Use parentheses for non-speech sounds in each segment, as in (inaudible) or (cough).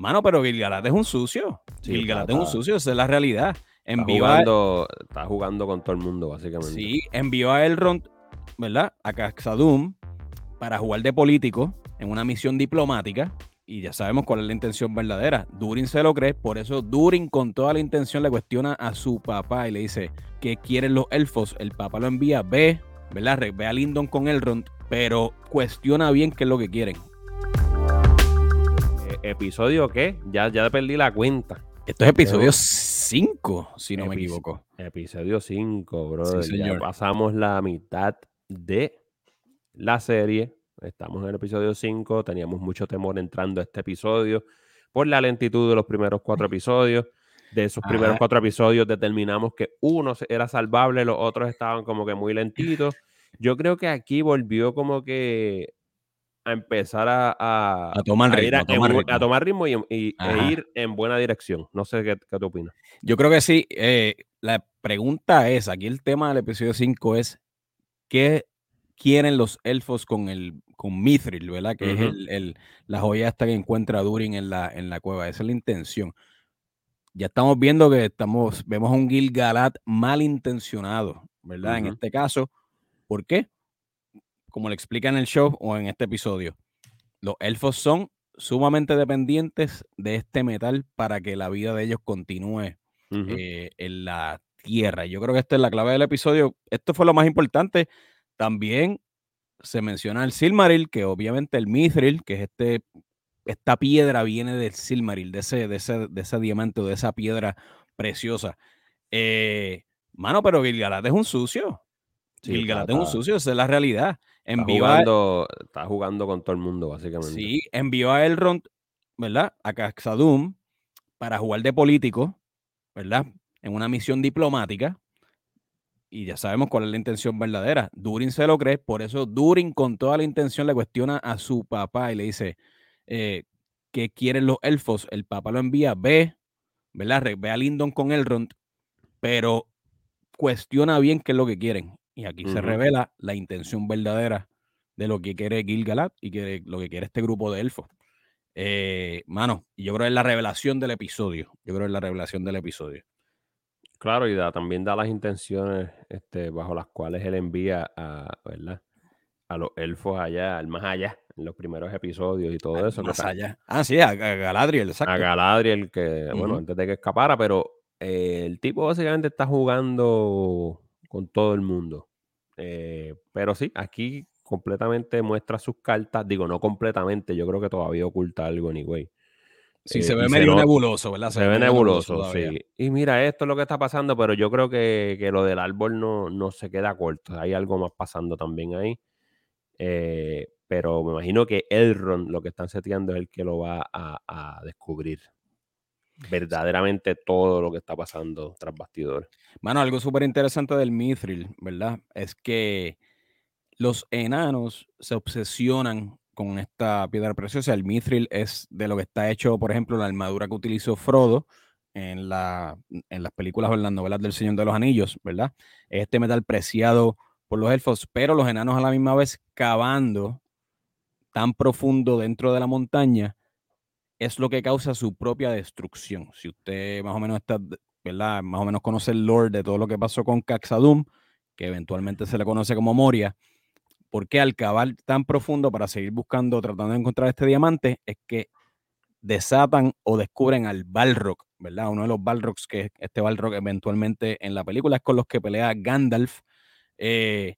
Mano, pero Gilgalad es un sucio. Sí, Gilgalad es un sucio, esa es la realidad. Está Envió a, jugando, está jugando con todo el mundo, básicamente. sí, envió a Elrond, ¿verdad? A Caxadum para jugar de político en una misión diplomática. Y ya sabemos cuál es la intención verdadera. Durin se lo cree, por eso Durin con toda la intención le cuestiona a su papá y le dice, ¿qué quieren los elfos? El papá lo envía, ve, ¿verdad? Ve a Lindon con Elrond, pero cuestiona bien qué es lo que quieren. ¿Episodio qué? Ya, ya perdí la cuenta. Esto es episodio 5, si no me equivoco. Episodio 5, brother. ya pasamos la mitad de la serie. Estamos en el episodio 5. Teníamos mucho temor entrando a este episodio por la lentitud de los primeros cuatro (laughs) episodios. De esos primeros cuatro episodios determinamos que uno era salvable, los otros estaban como que muy lentitos. Yo creo que aquí volvió como que a empezar a, a, A tomar ritmo, a, a tomar en ritmo. tomar ritmo y, y- e ir en buena dirección. No sé qué, qué tú opinas. Yo creo que sí. eh, la pregunta es, aquí el tema del episodio 5 es, ¿qué quieren los elfos con el con Mithril, ¿verdad? Que Ujú. es el, el- la joya esta que encuentra Durin en la, en la cueva. Esa es la intención. Ya estamos viendo que estamos, vemos a un Gil-galad malintencionado, ¿verdad? En Ujú. este caso, ¿por qué? Como le explica en el show o en este episodio, los elfos son sumamente dependientes de este metal para que la vida de ellos continúe eh, en la tierra. Yo creo que esta es la clave del episodio. Esto fue lo más importante. También se menciona el Silmaril, que obviamente el Mithril, que es este, esta piedra viene del Silmaril, de ese, de ese, de ese diamante, o de esa piedra preciosa. Eh, mano, pero Gilgalad es un sucio. Sí, Gilgalad es un sucio, esa es la realidad. Está a, jugando, está jugando con todo el mundo, básicamente. sí, envió a Elrond, ¿verdad? A Caxadum para jugar de político, ¿verdad? En una misión diplomática. Y ya sabemos cuál es la intención verdadera. Durin se lo cree, por eso Durin con toda la intención le cuestiona a su papá y le dice, eh, ¿qué quieren los elfos? El papá lo envía, ve, ¿verdad? Ve a Lindon con Elrond, pero cuestiona bien qué es lo que quieren. Y aquí se revela la intención verdadera de lo que quiere Gil-galad y que, lo que quiere este grupo de elfos. Eh, mano, y yo creo que es la revelación del episodio. Yo creo que es la revelación del episodio. Claro, y da, también da las intenciones este, bajo las cuales él envía a, ¿verdad? a los elfos allá, al más allá, en los primeros episodios y todo Al eso. más allá. Ah, sí, a, Galadriel, exacto. a Galadriel, que, bueno, antes de que escapara, pero eh, el tipo básicamente está jugando con todo el mundo. Eh, pero sí, aquí completamente muestra sus cartas. Digo, no completamente, yo creo que todavía oculta algo, anyway. Sí, Eh, se ve se medio nebuloso, ¿verdad? Se ve nebuloso, sí. Y mira, esto es lo que está pasando, pero yo creo que, que lo del árbol no, no se queda corto. Hay algo más pasando también ahí. Eh, pero me imagino que Elrond lo que están seteando es el que lo va a, a descubrir verdaderamente todo lo que está pasando tras bastidores. Mano, algo súper interesante del Mithril, ¿verdad? Es que los enanos se obsesionan con esta piedra preciosa. El Mithril es de lo que está hecho, por ejemplo, la armadura que utilizó Frodo en, en las películas o en las novelas del Señor de los Anillos, ¿verdad? Este metal preciado por los elfos, pero los enanos a la misma vez cavando tan profundo dentro de la montaña es lo que causa su propia destrucción. Si usted más o menos está, ¿verdad? Más o menos conoce el lore de todo lo que pasó con Caxadum, que eventualmente se le conoce como Moria, porque al cavar tan profundo para seguir buscando, tratando de encontrar este diamante, es que desatan o descubren al Balrog, ¿verdad? Uno de los Balrogs, que es este Balrog eventualmente en la película es con los que pelea Gandalf. Eh,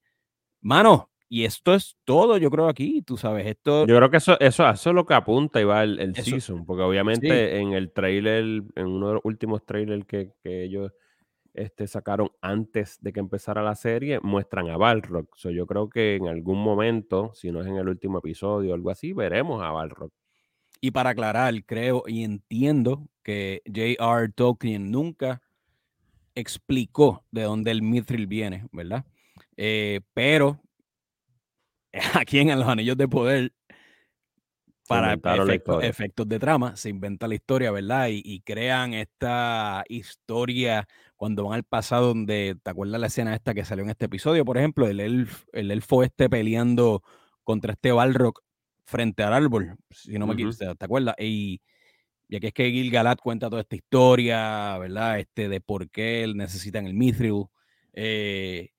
mano, y esto es todo, yo creo, aquí, tú sabes, esto... Yo creo que eso, eso, eso es lo que apunta y va el, el Eso- season, porque obviamente en el trailer, en uno de los últimos trailers que, que ellos este, sacaron antes de que empezara la serie, muestran a Balrog. So, yo creo que en algún momento, si no es en el último episodio o algo así, veremos a Balrog. Y para aclarar, creo y entiendo que J.R. Tolkien nunca explicó de dónde el Mithril viene, ¿verdad? Eh, pero (laughs) aquí en Los Anillos de Poder, para efectos, efectos de trama, se inventa la historia, ¿verdad? Y, y crean esta historia cuando van al pasado donde, ¿te acuerdas la escena esta que salió en este episodio? Por ejemplo, el, elf, el elfo este peleando contra este Balrog frente al árbol, si no me Ujú. equivoco, ¿te acuerdas? Y ya que es que Gil Galad cuenta toda esta historia, ¿verdad? Este, de por qué él necesitan el Mithril. Eh,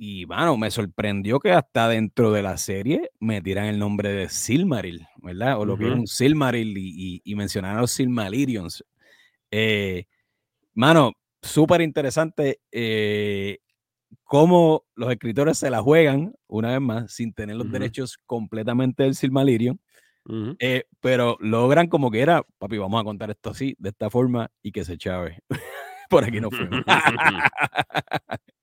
y, bueno, me sorprendió que hasta dentro de la serie me tiran el nombre de Silmaril, ¿verdad? O lo que es un Silmaril y, y, mencionaron los Silmarilions. Eh, mano, súper interesante eh, cómo los escritores se la juegan, una vez más, sin tener los derechos completamente del Silmarillion. Eh, pero logran como que era, papi, vamos a contar esto así, de esta forma, y que se chave. (laughs) Por aquí no fuimos. (laughs) (laughs)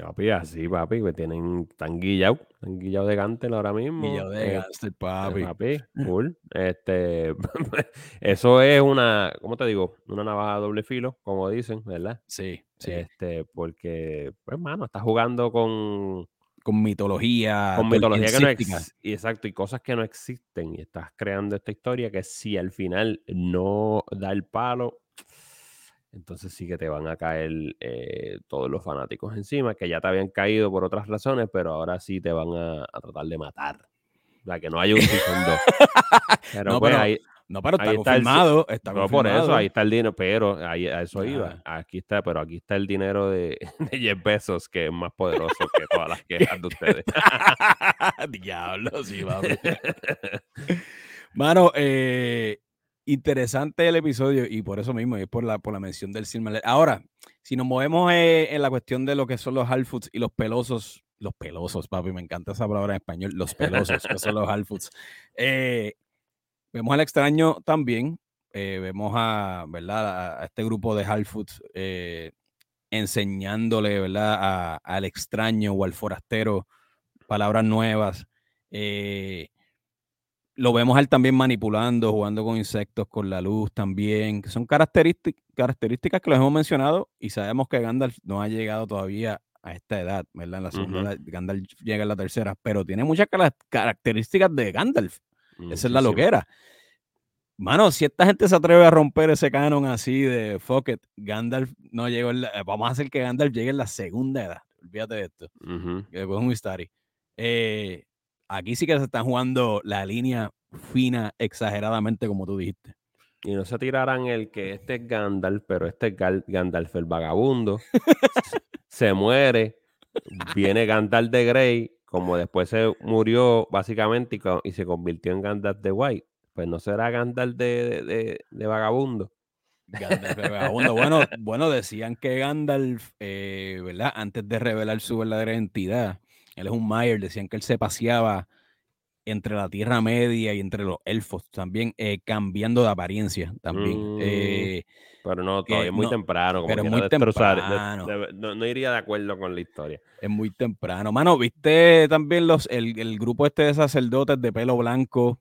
papi, así, papi, que tienen tan guillado, tan guillado de Gantel ahora mismo. Guillado de eh, Gantel, papi. papi, (laughs) cool. Este, (laughs) eso es una, ¿cómo te digo? Una navaja doble filo, como dicen, ¿verdad? Sí, sí. Este, porque, pues, mano, estás jugando con... Con mitología. Con mitología que no existe. Exacto, y cosas que no existen. Y estás creando esta historia que si al final no da el palo, entonces sí que te van a caer eh, todos los fanáticos encima, que ya te habían caído por otras razones, pero ahora sí te van a, tratar de matar. O sea, que no hay un (laughs) season 2. Pero no, pues ahí, no, pero está confirmado. Está, no, por eso, ahí está el dinero, pero ahí, a eso iba. Aquí está, pero aquí está el dinero de, (laughs) de Jeff Bezos, que es más poderoso que todas las quejas de ustedes. (laughs) Diablo, sí, vamos. Mano, eh, interesante el episodio y por eso mismo, es por la, por la mención del Silmarillion. Ahora, si nos movemos eh, en la cuestión de lo que son los Halfoots y los pelosos, los pelosos, papi, me encanta esa palabra en español, los pelosos, que son los Halfoots. Eh, vemos al extraño también, eh, vemos a, ¿verdad? A, este grupo de Halfoots enseñándole, ¿verdad? al extraño o al forastero palabras nuevas. Lo vemos a él también manipulando, jugando con insectos, con la luz también, que son características que los hemos mencionado y sabemos que Gandalf no ha llegado todavía a esta edad, ¿verdad? En la segunda Gandalf llega en la tercera, pero tiene muchas características de Gandalf. Esa es la loquera. Mano, si esta gente se atreve a romper ese canon así de fuck it, Gandalf no llegó en la, eh, vamos a hacer que Gandalf llegue en la segunda edad. Olvídate de esto. Que después es un story. Eh, Aquí sí que se está jugando la línea fina exageradamente, como tú dijiste. Y no se tirarán el que este es Gandalf, pero este es Gandalf el vagabundo. (laughs) se muere, viene Gandalf de Grey, como después se murió básicamente y, se convirtió en Gandalf de White. Pues no será Gandalf de, vagabundo. Gandalf de vagabundo. (laughs) Bueno, bueno, decían que Gandalf, eh, ¿verdad? Antes de revelar su verdadera identidad, él es un Mayer, decían que él se paseaba entre la Tierra Media y entre los elfos también, eh, cambiando de apariencia también. Mm, eh, pero no, todavía es muy temprano. Como pero muy temprano. no, iría de acuerdo con la historia. Es muy temprano. Mano, ¿viste también los, el, grupo este de sacerdotes de pelo blanco,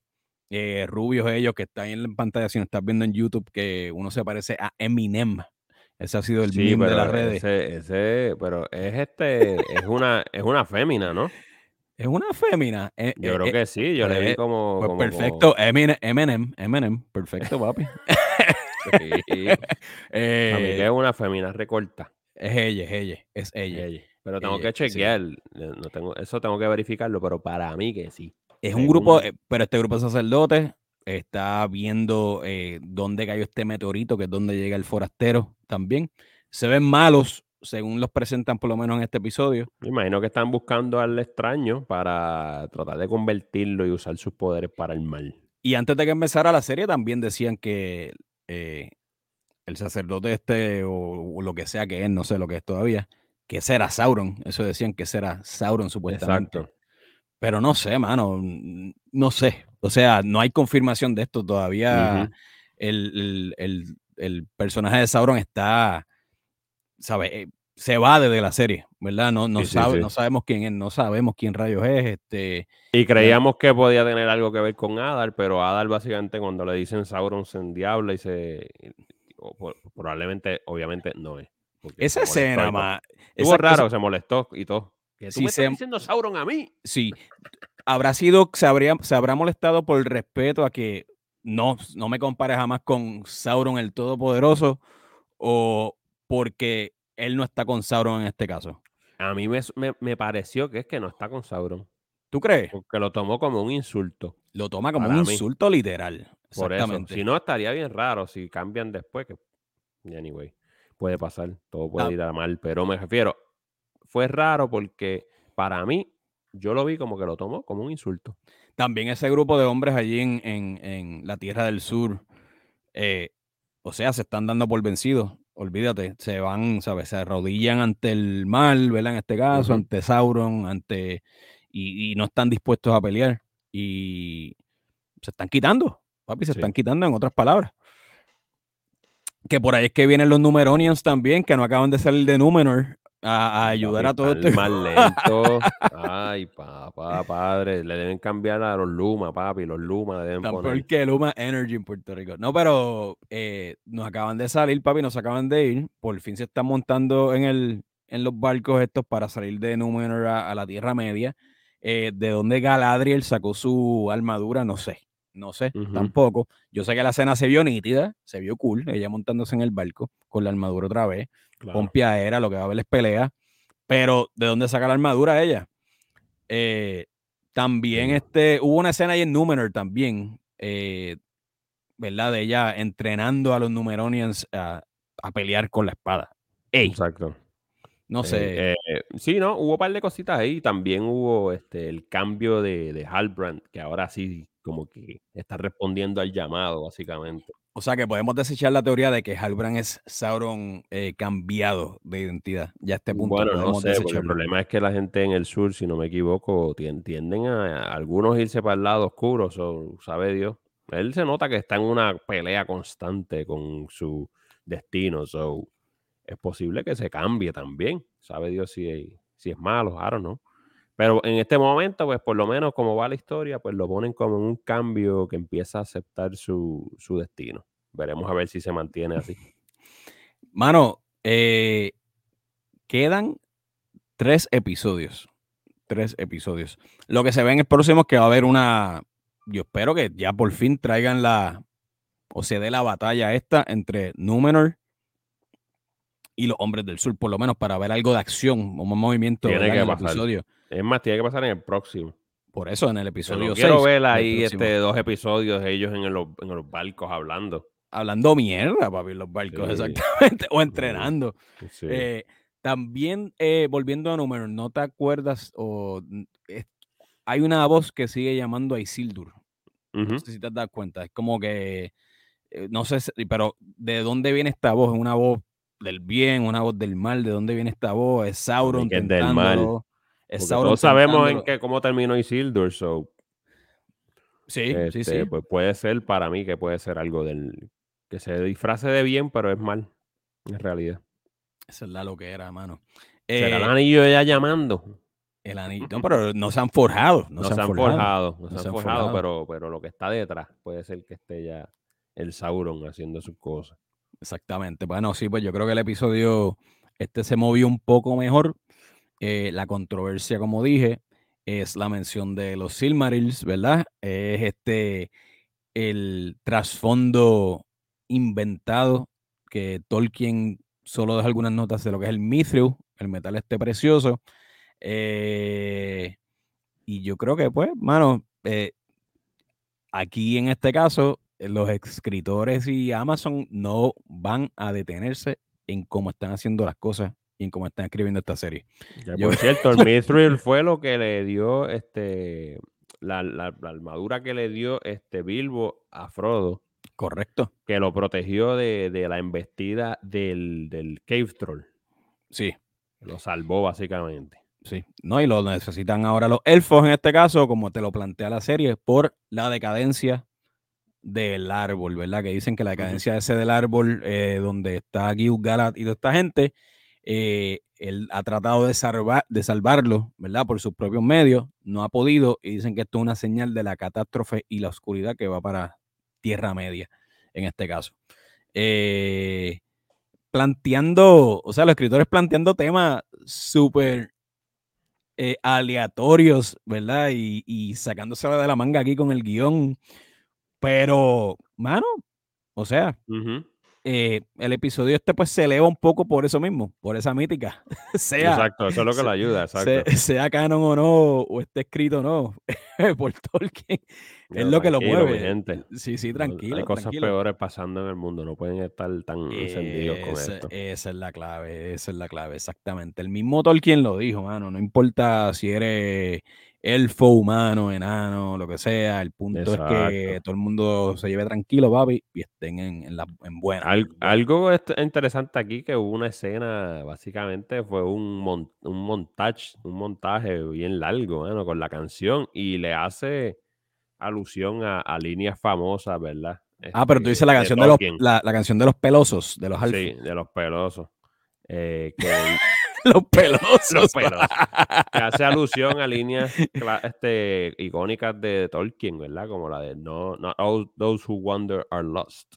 eh, rubios ellos, que están en la pantalla, si no estás viendo en YouTube, que uno se parece a Eminem? Ese ha sido el sí, de las redes. Ese, pero es este, es una, es una fémina, ¿no? Es una fémina. Eh, yo creo eh, que sí, yo le vi pues, como. Pues perfecto, Eminem, Eminem, perfecto, papi. sí. (laughs) eh, a mí que es una fémina recorta. Es ella, es ella, es ella. Pero tengo que chequear, no tengo, eso tengo que verificarlo, pero para mí que sí. Es un grupo, eh, pero este grupo de sacerdotes está viendo eh, dónde cayó este meteorito, que es donde llega el forastero también. Se ven malos, según los presentan por lo menos en este episodio. Me imagino que están buscando al extraño para tratar de convertirlo y usar sus poderes para el mal. Y antes de que empezara la serie también decían que eh, el sacerdote este o, lo que sea que es, no sé lo que es todavía, que será Sauron. Eso decían que será Sauron supuestamente. Exacto. Pero no sé, mano, no sé. O sea, no hay confirmación de esto todavía. el, personaje de Sauron está, ¿sabes? Eh, se va desde la serie, ¿verdad? No, no, sabe, no sabemos quién es, no sabemos quién rayos es. Este, y creíamos que podía tener algo que ver con Adar, pero Adar básicamente cuando le dicen Sauron se endiabla y se... probablemente, obviamente, no es. Esa escena, más... Estuvo raro, se molestó y todo si se, diciendo Sauron a mí. Sí. Habrá sido, se, habría, se habrá molestado por el respeto a que no, no me compare jamás con Sauron el Todopoderoso o porque él no está con Sauron en este caso. A mí me, me, pareció que es que no está con Sauron. ¿Tú crees? Porque lo tomó como un insulto. Lo toma como un insulto literal. Por eso. Si no, estaría bien raro si cambian después. Que, anyway, puede pasar. Todo puede ah. ir a mal. Pero me refiero, fue raro porque para mí, yo lo vi como que lo tomó como un insulto. También ese grupo de hombres allí en, en, la Tierra del Sur, eh, o sea, se están dando por vencidos. Olvídate, se van, ¿sabes? Se arrodillan ante el mal, ¿verdad? En este caso, ante Sauron, ante. Y, no están dispuestos a pelear. Y se están quitando, papi, se están quitando en otras palabras. Que por ahí es que vienen los Numeronians también, que no acaban de salir de Númenor a, ayudar a todo esto. Más lento. Ay, papá, padre. Le deben cambiar a los Luma, papi. Los Luma le deben Tan poner. que Luma Energy en Puerto Rico. No, pero eh, nos acaban de salir, papi, nos acaban de ir. Por fin se están montando en, el, en los barcos estos para salir de Númenor a, la Tierra Media. Eh, de dónde Galadriel sacó su armadura, no sé. No sé, tampoco. Yo sé que la escena se vio nítida, se vio cool, ella montándose en el barco con la armadura otra vez. Pompia era, lo que va a ver es pelea. Pero, ¿de dónde saca la armadura ella? Eh, también este, hubo una escena ahí en Númenor también, eh, ¿verdad? De ella entrenando a los Numeronians a, pelear con la espada. Exacto. No eh, sé. sí, ¿no? Hubo un par de cositas ahí. También hubo este, el cambio de, de Halbrand, que ahora sí como que está respondiendo al llamado, básicamente. O sea que podemos desechar la teoría de que Halbrand es Sauron eh, cambiado de identidad. Ya a este punto. Bueno, no sé, el problema es que la gente en el sur, si no me equivoco, tienden a, algunos irse para el lado oscuro, o sabe Dios. Él se nota que está en una pelea constante con su destino, so es posible que se cambie también. Sabe Dios si, si es malo, I don't know. Pero en este momento, pues por lo menos como va la historia, pues lo ponen como un cambio que empieza a aceptar su, destino. Veremos a ver si se mantiene así. (laughs) Mano, eh, quedan tres episodios. Tres episodios. Lo que se ve en el próximo es que va a haber una. Yo espero que ya por fin traigan la. O se dé la batalla esta entre Númenor y los hombres del sur, por lo menos para ver algo de acción, un movimiento en el episodio. Es más, tiene que pasar en el próximo. Por eso, en el episodio 6. Quiero ver ahí este, dos episodios ellos en, los, barcos hablando. Hablando mierda, papi, los barcos, exactamente. O entrenando. Eh, también, eh, volviendo a números, ¿no te acuerdas? O, hay una voz que sigue llamando a Isildur. No sé si te das cuenta. Es como que, eh, no sé, pero ¿de dónde viene esta voz? ¿Es una voz del bien, una voz del mal? ¿De dónde viene esta voz? ¿Es Sauron? Del mal todos sabemos en qué, cómo terminó Isildur, so. Sí, sí, este, sí. Pues puede ser para mí que puede ser algo del. que se disfrace de bien, pero es mal. En realidad. Esa es la lo que era, mano. ¿Será el eh, anillo ya llamando? El anillo. No, pero no se han forjado. No, se, han forjado. No, se, han forjado, Pero, pero lo que está detrás puede ser que esté ya el Sauron haciendo sus cosas. Exactamente. Bueno, sí, pues yo creo que el episodio este se movió un poco mejor. Eh, la controversia, como dije, es la mención de los Silmarils, ¿verdad? Es este el trasfondo inventado que Tolkien solo deja algunas notas de lo que es el mithril, el metal este precioso. Eh, y yo creo que, pues, mano, eh, aquí en este caso, los escritores y Amazon no van a detenerse en cómo están haciendo las cosas y en cómo están escribiendo esta serie. por cierto, el Mithril fue lo que le dio este la, armadura que le dio este Bilbo a Frodo. Correcto. Que lo protegió de, la embestida del, del, Cave Troll. Sí. Lo salvó básicamente. Sí. No, y lo necesitan ahora los elfos en este caso, como te lo plantea la serie, por la decadencia del árbol, ¿verdad? Que dicen que la decadencia ese del árbol, eh, donde está Gil Galad y toda esta gente, eh, él ha tratado de, salvar, de salvarlo, ¿verdad? Por sus propios medios, no ha podido y dicen que esto es una señal de la catástrofe y la oscuridad que va para Tierra Media, en este caso. Eh, planteando, o sea, los escritores planteando temas súper eh, aleatorios, ¿verdad? Y, y sacándosela de la manga aquí con el guion. Pero, mano, o sea, eh, el episodio este pues se eleva un poco por eso mismo, por esa mítica. (laughs) sea, exacto, eso es lo que lo ayuda, exacto. Sea, canon o no, o esté escrito o no, (laughs) por Tolkien, es lo que lo mueve. Gente. Sí, sí, tranquilo. Hay cosas peores pasando en el mundo, no pueden estar tan encendidos con esto. Esa es la clave, esa es la clave, exactamente. El mismo Tolkien lo dijo, mano, no importa si eres elfo, humano, enano, lo que sea. El punto es que todo el mundo se lleve tranquilo, papi, y estén en, la, en buena. algo interesante aquí que hubo una escena, básicamente fue un, un montaje, un montaje bien largo, bueno, con la canción y le hace alusión a, líneas famosas, ¿verdad? ah, pero tú dices la canción de, los, la, canción de los pelosos, de los alfa. Sí, de los pelosos. Eh, que (laughs) (laughs) los pelosos. Los pelosos. Que hace (laughs) alusión a líneas este, icónicas de Tolkien, ¿verdad? Como la de No, Not all those who wander are lost.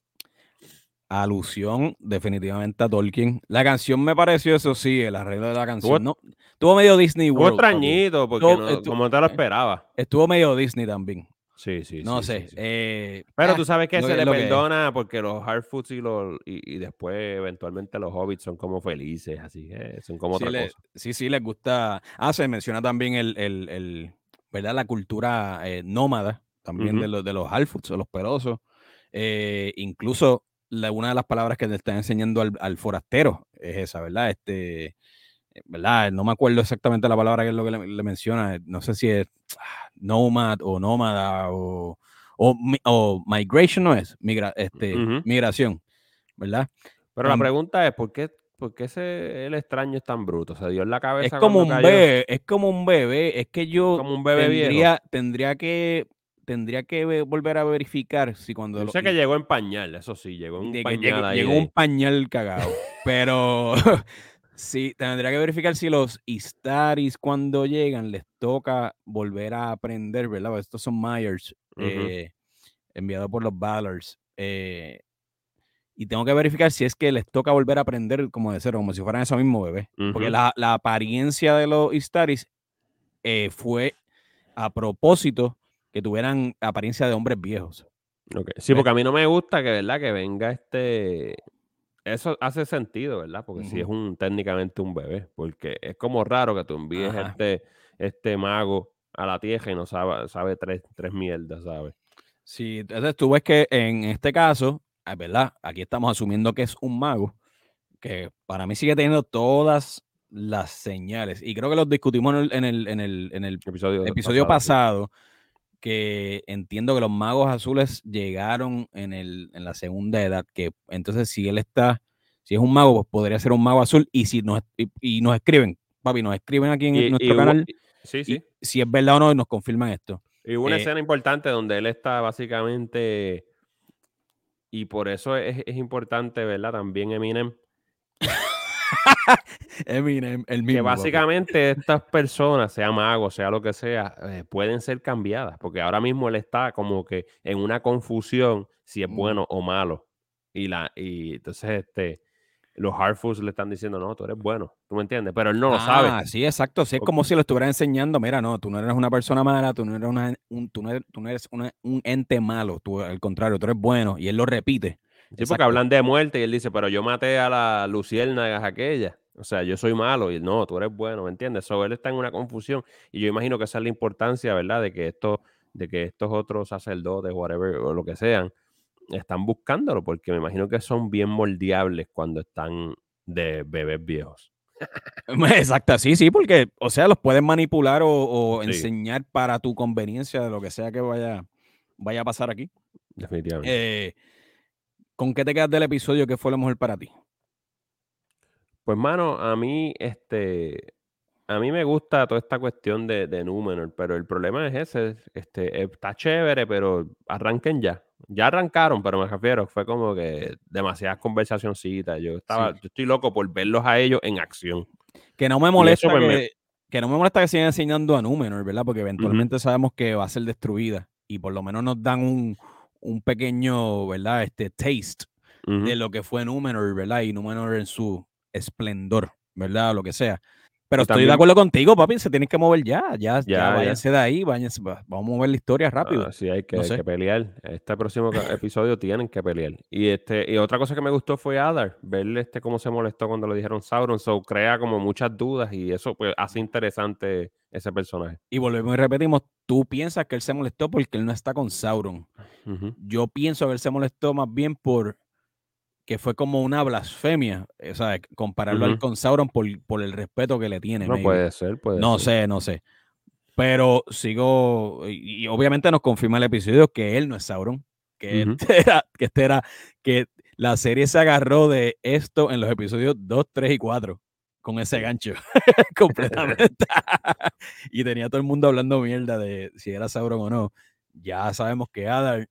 Alusión definitivamente a Tolkien. La canción me pareció, eso sí, el arreglo de la canción. no, estuvo medio Disney World. Estuvo extrañito, porque como te lo esperaba. Estuvo medio Disney también. Sí, sí, no sé. Eh, pero tú sabes que se le perdona porque los Hardfoods y, los, y, después eventualmente los Hobbits son como felices, así que son como otra cosa. Sí, sí, les gusta. Ah, se menciona también el, el, el ¿verdad? La cultura eh, nómada también de, los, de los o los pelosos. Eh, incluso una de las palabras que le están enseñando al, al, forastero es esa, ¿verdad? Este, ¿verdad? No me acuerdo exactamente la palabra que es lo que le, menciona. No sé si es ah, nomad o nómada o, o, migration, no es Migra, este, migración, ¿verdad? Pero la pregunta es, ¿por qué, por qué ese, el extraño es tan bruto? Se dio en la cabeza. Es como un bebé, es como un bebé. Es que yo como un bebé tendría, tendría que tendría que volver a verificar si cuando... Yo sé que llegó en pañal, eso sí, llegó en un pañal Llegó un pañal cagado, pero (laughs) (laughs) Sí, tendría que verificar si los Istaris cuando llegan les toca volver a aprender, ¿verdad? Estos son Myers, eh, enviados por los Ballers. Eh, y tengo que verificar si es que les toca volver a aprender como de cero, como si fueran esos mismos bebés. Porque la, apariencia de los Istaris eh, fue a propósito que tuvieran apariencia de hombres viejos. Sí, porque a mí no me gusta que, ¿verdad? Que venga este eso hace sentido, ¿verdad? Porque si es un técnicamente un bebé, porque es como raro que tú envíes este, este mago a la tierra y no sabe, sabe tres, tres mierdas, ¿sabes? Sí, entonces tú ves que en este caso, ah, ¿verdad? Aquí estamos asumiendo que es un mago, que para mí sigue teniendo todas las señales. Y creo que los discutimos en el, en el, en el, episodio, episodio pasado, que entiendo que los magos azules llegaron en, el, en la segunda edad, que entonces si él está, si es un mago, pues podría ser un mago azul, y si nos, y, nos escriben, papi, nos escriben aquí en nuestro canal, sí, sí. si es verdad o no, nos confirman esto. Y hubo una eh, escena importante donde él está básicamente, y por eso es, es importante, ¿verdad? También Eminem (laughs) Eminem, el mismo. Que básicamente estas personas, sea mago, sea lo que sea, eh, pueden ser cambiadas, porque ahora mismo él está como que en una confusión si es bueno o malo. Y, la, y entonces este, los Hardfoods le están diciendo, no, tú eres bueno, tú me entiendes, pero él no lo sabe. Ah, sí, exacto, sí, es como si lo estuviera enseñando, mira, no, tú no eres una persona mala, tú no eres, una, un, tú no eres, tú no eres un ente malo, tú al contrario, tú eres bueno, y él lo repite. Sí, porque hablan de muerte y él dice, pero yo maté a la luciérnagas aquella. O sea, yo soy malo y no, tú eres bueno, ¿me entiendes? So, él está en una confusión y yo imagino que esa es la importancia, ¿verdad? De que, esto, de que estos otros sacerdotes, whatever, o lo que sean, están buscándolo porque me imagino que son bien moldeables cuando están de bebés viejos. (laughs) Exacto, sí, sí, porque, o sea, los pueden manipular o, enseñar para tu conveniencia de lo que sea que vaya, vaya a pasar aquí. Definitivamente. Eh, ¿Con qué te quedas del episodio que fue lo mejor para ti? Pues, mano, a mí, este, a mí me gusta toda esta cuestión de, de Númenor, pero el problema es ese, este, está chévere, pero arranquen ya. Ya arrancaron, pero me refiero, fue como que demasiadas conversacioncitas. Yo estaba, yo estoy loco por verlos a ellos en acción. Que no me molesta pues, que, no me molesta que sigan enseñando a Númenor, ¿verdad? Porque eventualmente sabemos que va a ser destruida y por lo menos nos dan un, un pequeño, ¿verdad? Este taste de lo que fue Númenor, ¿verdad? Y Númenor en su esplendor, ¿verdad? Lo que sea. Pero estoy de acuerdo contigo, papi. Se tienen que mover ya. Ya, ya, Ya, ya. váyanse de ahí. Váyanse, va- vamos a mover la historia rápido. Ah, sí, hay que, No hay sé. que pelear. Este próximo episodio tienen que pelear. Y este y otra cosa que me gustó fue Adar, verle este cómo se molestó cuando le dijeron Sauron. So crea como muchas dudas y eso pues hace interesante ese personaje. Y volvemos y repetimos. Tú piensas que él se molestó porque él no está con Sauron. Yo pienso que él se molestó más bien por que fue como una blasfemia. O sea, compararlo a él Ujú. con Sauron por, por el respeto que le tiene. No maybe. puede ser, puede No ser. sé, no sé. Pero sigo, y, y obviamente nos confirma el episodio que él no es Sauron, que, Ujú. este era, que este era, que la serie se agarró de esto en los episodios 2, 3 y 4, con ese gancho, (laughs) (laughs) completamente. y tenía todo el mundo hablando mierda de si era Sauron o no. Ya sabemos que Adar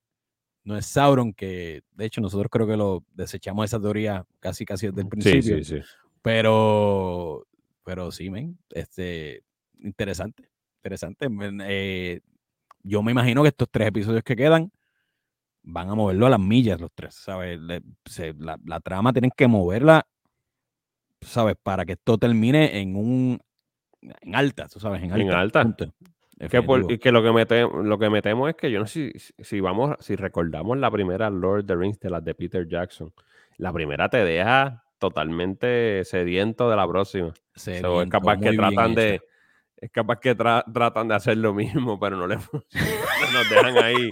no es Sauron, que de hecho nosotros creo que lo desechamos esa teoría casi casi desde el Sí, principio. sí, sí. Pero, pero sí, men, este, interesante, interesante. eh, yo me imagino que estos tres episodios que quedan van a moverlo a las millas los tres, ¿sabes? Le- se- la, la trama tienen que moverla, ¿sabes? Para que esto termine en un, en alta, tú sabes, en alta. En alta. punto. Que, por- y que lo que me temo, lo que me temo es que yo no sé si, si vamos, si recordamos la primera Lord of the Rings de las de Peter Jackson. La primera te deja totalmente sediento de la próxima. Se So, es capaz que tratan de. Es capaz que tra- tratan de hacer lo mismo, pero no le. (laughs) (laughs) Nos dejan ahí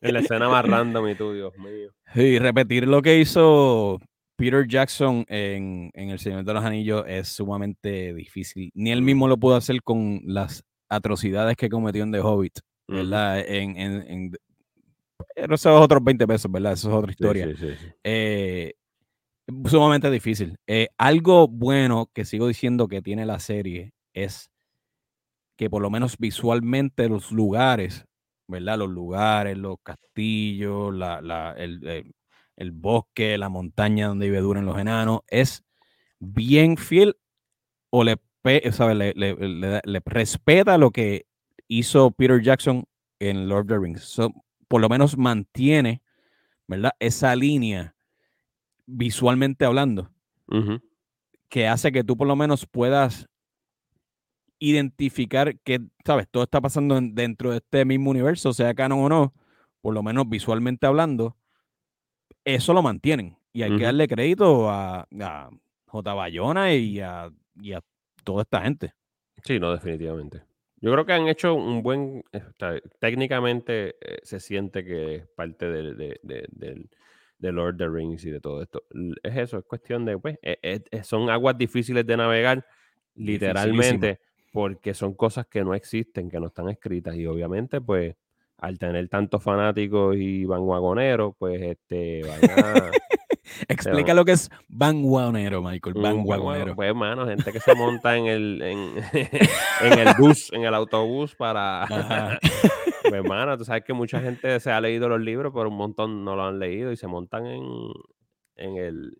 en la escena más random y tú, Dios mío. Sí, repetir lo que hizo Peter Jackson en, en El Señor de los Anillos es sumamente difícil. Ni él Mm. mismo lo pudo hacer con las atrocidades que cometió en The Hobbit. ¿verdad? En, en, en- pero esos otros 20 pesos, ¿verdad? Eso es otra historia. sí, sí, sí. Eh, sumamente difícil. Eh, algo bueno que sigo diciendo que tiene la serie es que por lo menos visualmente los lugares, ¿verdad? Los lugares, los castillos, la, la- el, eh, el bosque, la montaña donde vive duran los enanos, es bien fiel o le, ¿sabe? le, le- le da- le respeta lo que hizo Peter Jackson en Lord of the Rings. So, por lo menos mantiene, ¿verdad? Esa línea visualmente hablando que hace que tú por lo menos puedas identificar que, ¿sabes? Todo está pasando en- dentro de este mismo universo, sea canon o no, por lo menos visualmente hablando, eso lo mantienen. Y hay que darle crédito a, a J. Bayona y a, y a toda esta gente. Sí, no, definitivamente. Yo creo que han hecho un buen. técnicamente eh, se siente que es parte de, de- de- del- de Lord of the Rings y de todo esto. Es eso, es cuestión de. Pues, eh, eh, eh, son aguas difíciles de navegar, literalmente, porque son cosas que no existen, que no están escritas. Y obviamente, pues, al tener tantos fanáticos y vanguagoneros, pues, este, van a. (laughs) (laughs) (laughs) Explica Pero- lo que es vanguagonero, Michael. Un Vanguagonero. Pues, mano, gente que se monta en el, en, (laughs) en el bus, en el autobús para. (laughs) Pues, mano, tú sabes que mucha gente se ha leído los libros, pero un montón no lo han leído y se montan en, en el.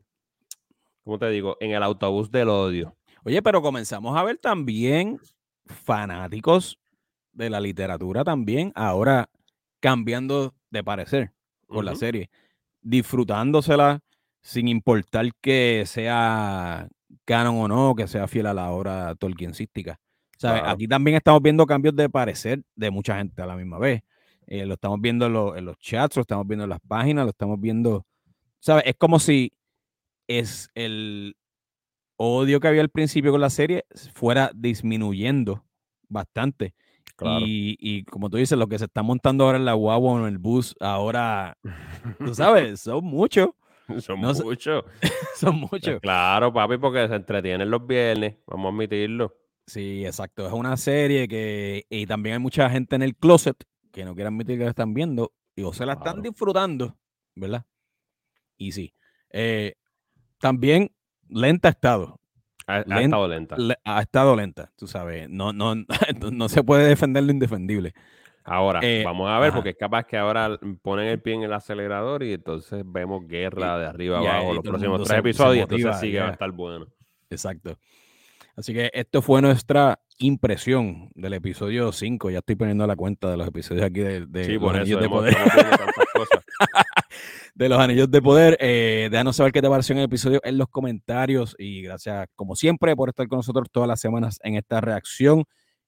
¿Cómo te digo? En el autobús del odio. Oye, pero comenzamos a ver también fanáticos de la literatura también, ahora cambiando de parecer con la Ujú. serie, disfrutándosela sin importar que sea canon o no, que sea fiel a la obra tolkiencística. ¿Sabes? Claro. Aquí también estamos viendo cambios de parecer de mucha gente a la misma vez. Eh, lo estamos viendo en, lo- en los chats, lo estamos viendo en las páginas, lo estamos viendo. ¿Sabes? Es como si es el odio que había al principio con la serie fuera disminuyendo bastante. Claro. Y, y como tú dices, lo que se está montando ahora en la guagua o en el bus, ahora, tú (laughs) sabes, son muchos, (laughs) Son no muchos. (laughs) son muchos. claro, papi, porque se entretienen los viernes, vamos a admitirlo. Sí, exacto. Es una serie que, y también hay mucha gente en el closet que no quiere admitir que la están viendo y o se la están disfrutando, ¿verdad? Y sí. eh, también lenta ha estado. Ha, estado lenta. le- ha estado lenta, tú sabes. No, no, (laughs) no se puede defender lo indefendible. Ahora, Eh, vamos a ver, ajá. porque es capaz que ahora ponen el pie en el acelerador y entonces vemos guerra de arriba y abajo los próximos tres se- se episodios, motiva, entonces sí que va a estar bueno. Exacto. Así que esto fue nuestra impresión del episodio 5. Ya estoy poniendo la cuenta de los episodios aquí de, de Sí, Los por Anillos eso de Poder. cosas. (laughs) de los Anillos de Poder. Eh, déjanos saber qué te pareció en el episodio en los comentarios. Y gracias, como siempre, por estar con nosotros todas las semanas en esta reacción.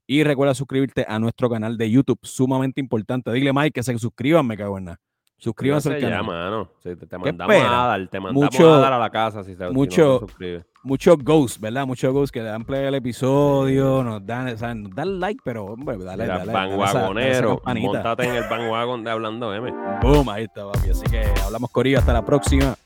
Y recuerda suscribirte a nuestro canal de YouTube, sumamente importante. Dile, Mike, que se suscriban, me cago en nada. Suscríbanse al canal. mano. Te, te ¿Qué mandamos espera? a dar, te mandamos Mucho- a dar a la casa si, si mucho- no te suscribes. Muchos ghosts, ¿verdad? Muchos ghosts que le dan play al episodio, nos dan, o sea, nos dan like, pero hombre, dale, dale, vanguagonero, montate en el vanguagon de Hablando M. Boom, ahí está, papi. Así que hablamos Corillo, hasta la próxima.